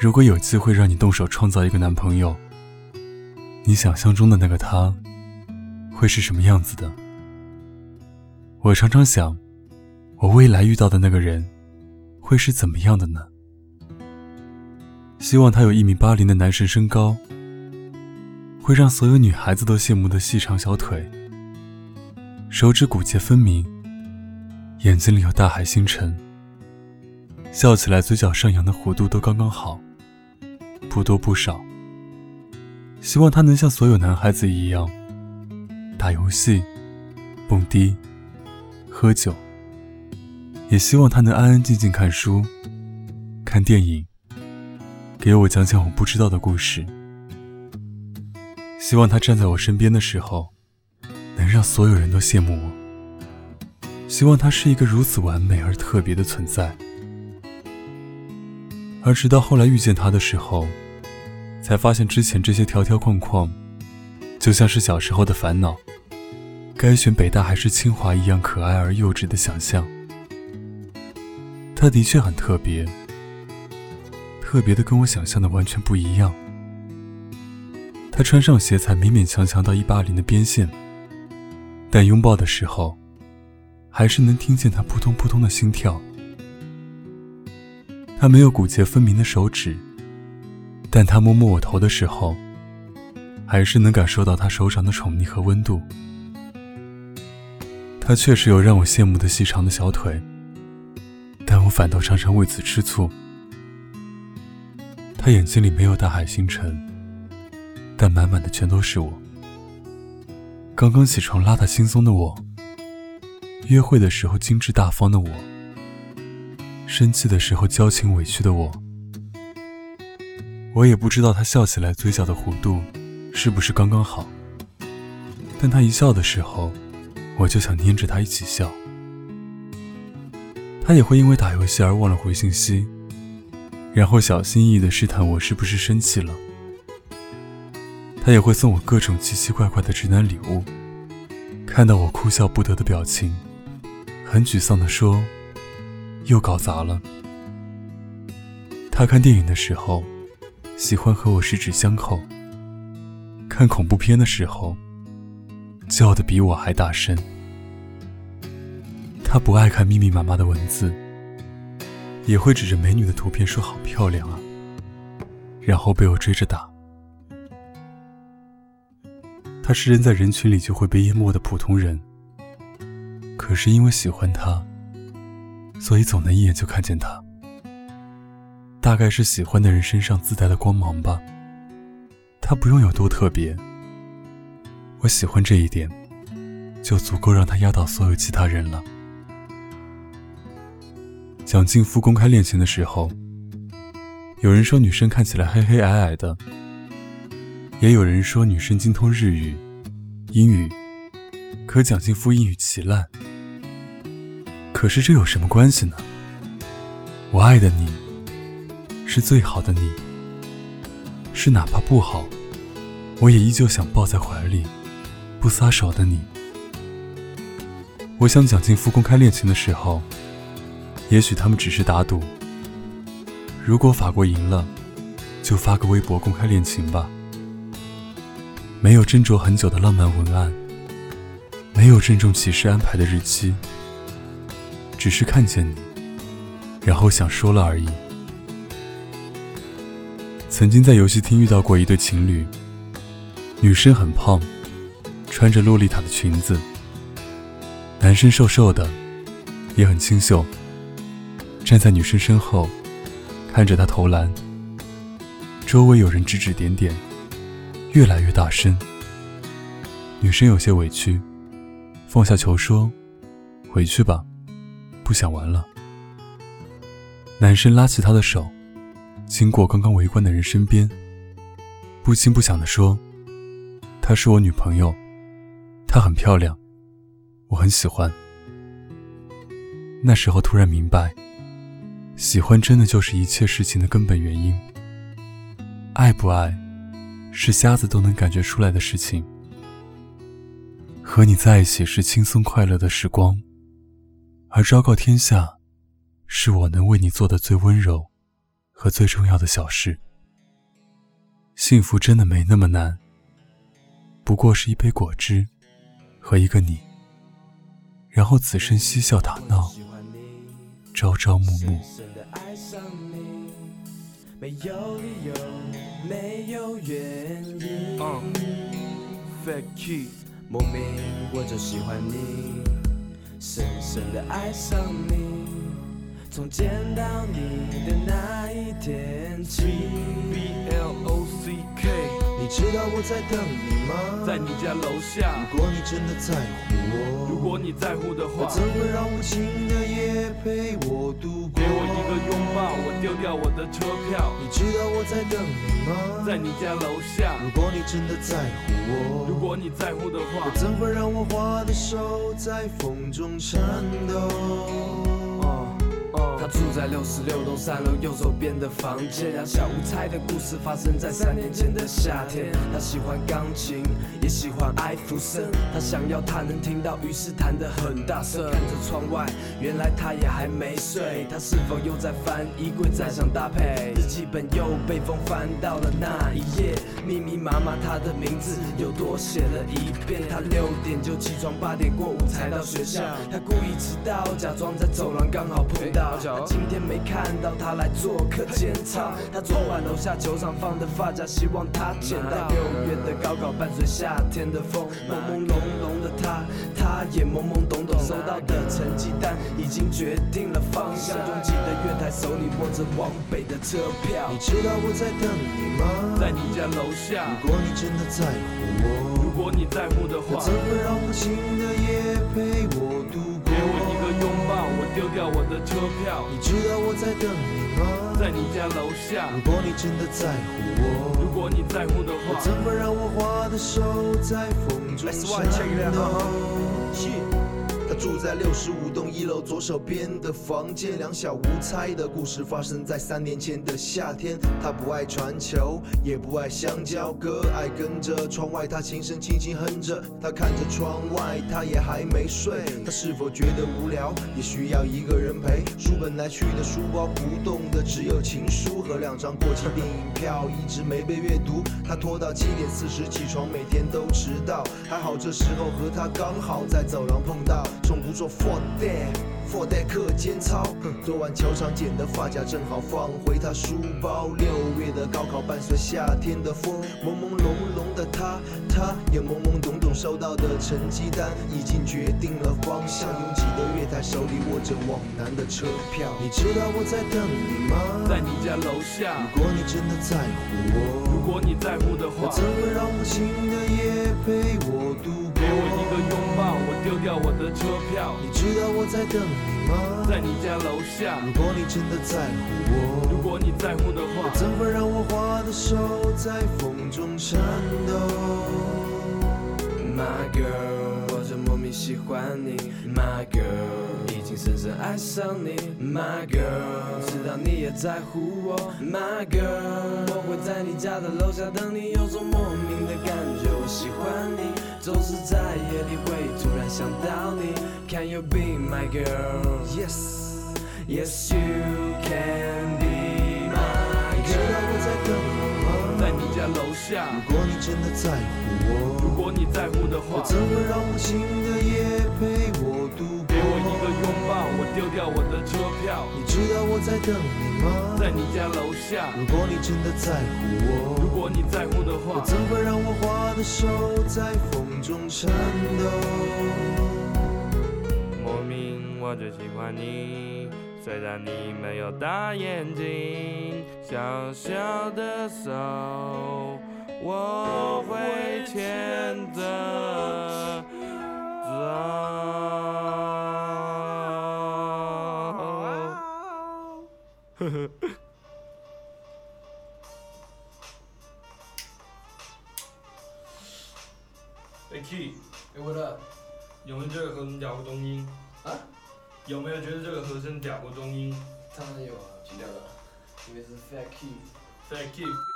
如果有机会让你动手创造一个男朋友，你想象中的那个他，会是什么样子的？我常常想，我未来遇到的那个人，会是怎么样的呢？希望他有一米八零的男神身高，会让所有女孩子都羡慕的细长小腿，手指骨节分明，眼睛里有大海星辰，笑起来嘴角上扬的弧度都刚刚好，不多不少。希望他能像所有男孩子一样，打游戏、蹦迪、喝酒，也希望他能安安静静看书、看电影。给我讲讲我不知道的故事。希望他站在我身边的时候，能让所有人都羡慕我。希望他是一个如此完美而特别的存在。而直到后来遇见他的时候，才发现之前这些条条框框，就像是小时候的烦恼，该选北大还是清华一样可爱而幼稚的想象。他的确很特别。特别的，跟我想象的完全不一样。他穿上鞋才勉勉强强到一八零的边线，但拥抱的时候，还是能听见他扑通扑通的心跳。他没有骨节分明的手指，但他摸摸我头的时候，还是能感受到他手掌的宠溺和温度。他确实有让我羡慕的细长的小腿，但我反倒常常为此吃醋。他眼睛里没有大海星辰，但满满的全都是我。刚刚起床邋遢轻松的我，约会的时候精致大方的我，生气的时候矫情委屈的我。我也不知道他笑起来嘴角的弧度是不是刚刚好，但他一笑的时候，我就想黏着他一起笑。他也会因为打游戏而忘了回信息。然后小心翼翼地试探我是不是生气了。他也会送我各种奇奇怪怪的直男礼物。看到我哭笑不得的表情，很沮丧地说：“又搞砸了。”他看电影的时候，喜欢和我十指相扣。看恐怖片的时候，叫的比我还大声。他不爱看密密麻麻的文字。也会指着美女的图片说好漂亮啊，然后被我追着打。他是人在人群里就会被淹没的普通人，可是因为喜欢他，所以总能一眼就看见他。大概是喜欢的人身上自带的光芒吧。他不用有多特别，我喜欢这一点，就足够让他压倒所有其他人了。蒋劲夫公开恋情的时候，有人说女生看起来黑黑矮矮的，也有人说女生精通日语、英语，可蒋劲夫英语奇烂。可是这有什么关系呢？我爱的你，是最好的你，是哪怕不好，我也依旧想抱在怀里，不撒手的你。我想蒋劲夫公开恋情的时候。也许他们只是打赌，如果法国赢了，就发个微博公开恋情吧。没有斟酌很久的浪漫文案，没有郑重其事安排的日期，只是看见你，然后想说了而已。曾经在游戏厅遇到过一对情侣，女生很胖，穿着洛丽塔的裙子，男生瘦瘦的，也很清秀。站在女生身后，看着她投篮。周围有人指指点点，越来越大声。女生有些委屈，放下球说：“回去吧，不想玩了。”男生拉起她的手，经过刚刚围观的人身边，不轻不响地说：“她是我女朋友，她很漂亮，我很喜欢。”那时候突然明白。喜欢真的就是一切事情的根本原因。爱不爱，是瞎子都能感觉出来的事情。和你在一起是轻松快乐的时光，而昭告天下，是我能为你做的最温柔和最重要的小事。幸福真的没那么难，不过是一杯果汁和一个你，然后此生嬉笑打闹，朝朝暮暮。没有理由，没有原因。莫名我就喜欢你，深深的爱上你，从见到你的那一天起。B L O C K。知道我在等你吗？在你家楼下。如果你真的在乎我，如果你在乎的话，怎会让无情的夜陪我度过？给我一个拥抱，我丢掉我的车票。你知道我在等你吗？在你家楼下。如果你真的在乎我，如果你在乎的话，怎会让我花的手在风中颤抖？住在六十六栋三楼右手边的房间。两小无猜的故事发生在三年前的夏天。他喜欢钢琴，也喜欢艾弗森。他想要他能听到，于是弹得很大声。看着窗外，原来他也还没睡。他是否又在翻衣柜，在想搭配？日记本又被风翻到了那一页，密密麻麻他的名字又多写了一遍。他六点就起床，八点过五才到学校。他故意迟到，假装在走廊刚好碰到。他今天没看到他来做客检查。他昨晚楼下球场放的发夹，希望他捡到。六月的高考伴随夏天的风，朦朦胧胧的他，他也懵懵懂懂。收到的成绩单已经决定了方向。拥挤的月台，手里握着往北的车票。你知道我在等你吗？在你家楼下。如果你真的在乎我，如果你在乎的话，怎会让无情的夜陪我度丢掉我的车票。你知道我在等你吗？在你家楼下。如果你真的在乎我，如果你在乎的话，怎么让我花的手在风中颤抖？他住在六十五栋一楼左手边的房间。两小无猜的故事发生在三年前的夏天。他不爱传球，也不爱香蕉哥，爱跟着窗外他轻声轻轻哼着。他看着窗外，他也还没睡。他是否觉得无聊，也需要一个人陪？书本来去的书包不动的只有情书和两张过期电影票，一直没被阅读。他拖到七点四十起床，每天都迟到。还好这时候和他刚好在走廊碰到。从不做 for 课间操。昨晚球场剪的发夹正好放回他书包。六月的高考伴随夏天的风，朦朦胧胧的他，他也懵懵懂懂收到的成绩单已经决定了方向。拥挤的月台，手里握着往南的车票。你知道我在等你吗？在你家楼下。如果你真的在乎我，如果你在乎的话，怎么让无情的夜陪我度过？给我一个拥抱，我丢掉我的车票。你知道我在等？在你家楼下。如果你真的在乎我，如果你在乎的话，怎会让我花的手在风中颤抖？My girl，我这莫名喜欢你。My girl，已经深深爱上你。My girl，知道你也在乎我。My girl，我会在你家的楼下等你，有种莫名的感觉，我喜欢你。总是在夜里会突然想到你，Can you be my girl? Yes, yes you can be my girl. 你知道我在等你吗？在你家楼下。如果你真的在乎我，如果你在乎的话，怎会让无情的夜陪我度过？给我一个拥抱，我丢掉我的车票。你知道我在等你吗？在你家楼下。如果你真的在乎我，如果你在乎的话，怎会让我花的手在风？中颤抖，莫名我就喜欢你，虽然你没有大眼睛，小小的手我会牵着走。哎，Key，哎，我的，有没有觉得和声屌过中音？啊？有没有觉得这个和声屌过中音？当然有啊，几屌的，因为是 Fat Key。Fat Key。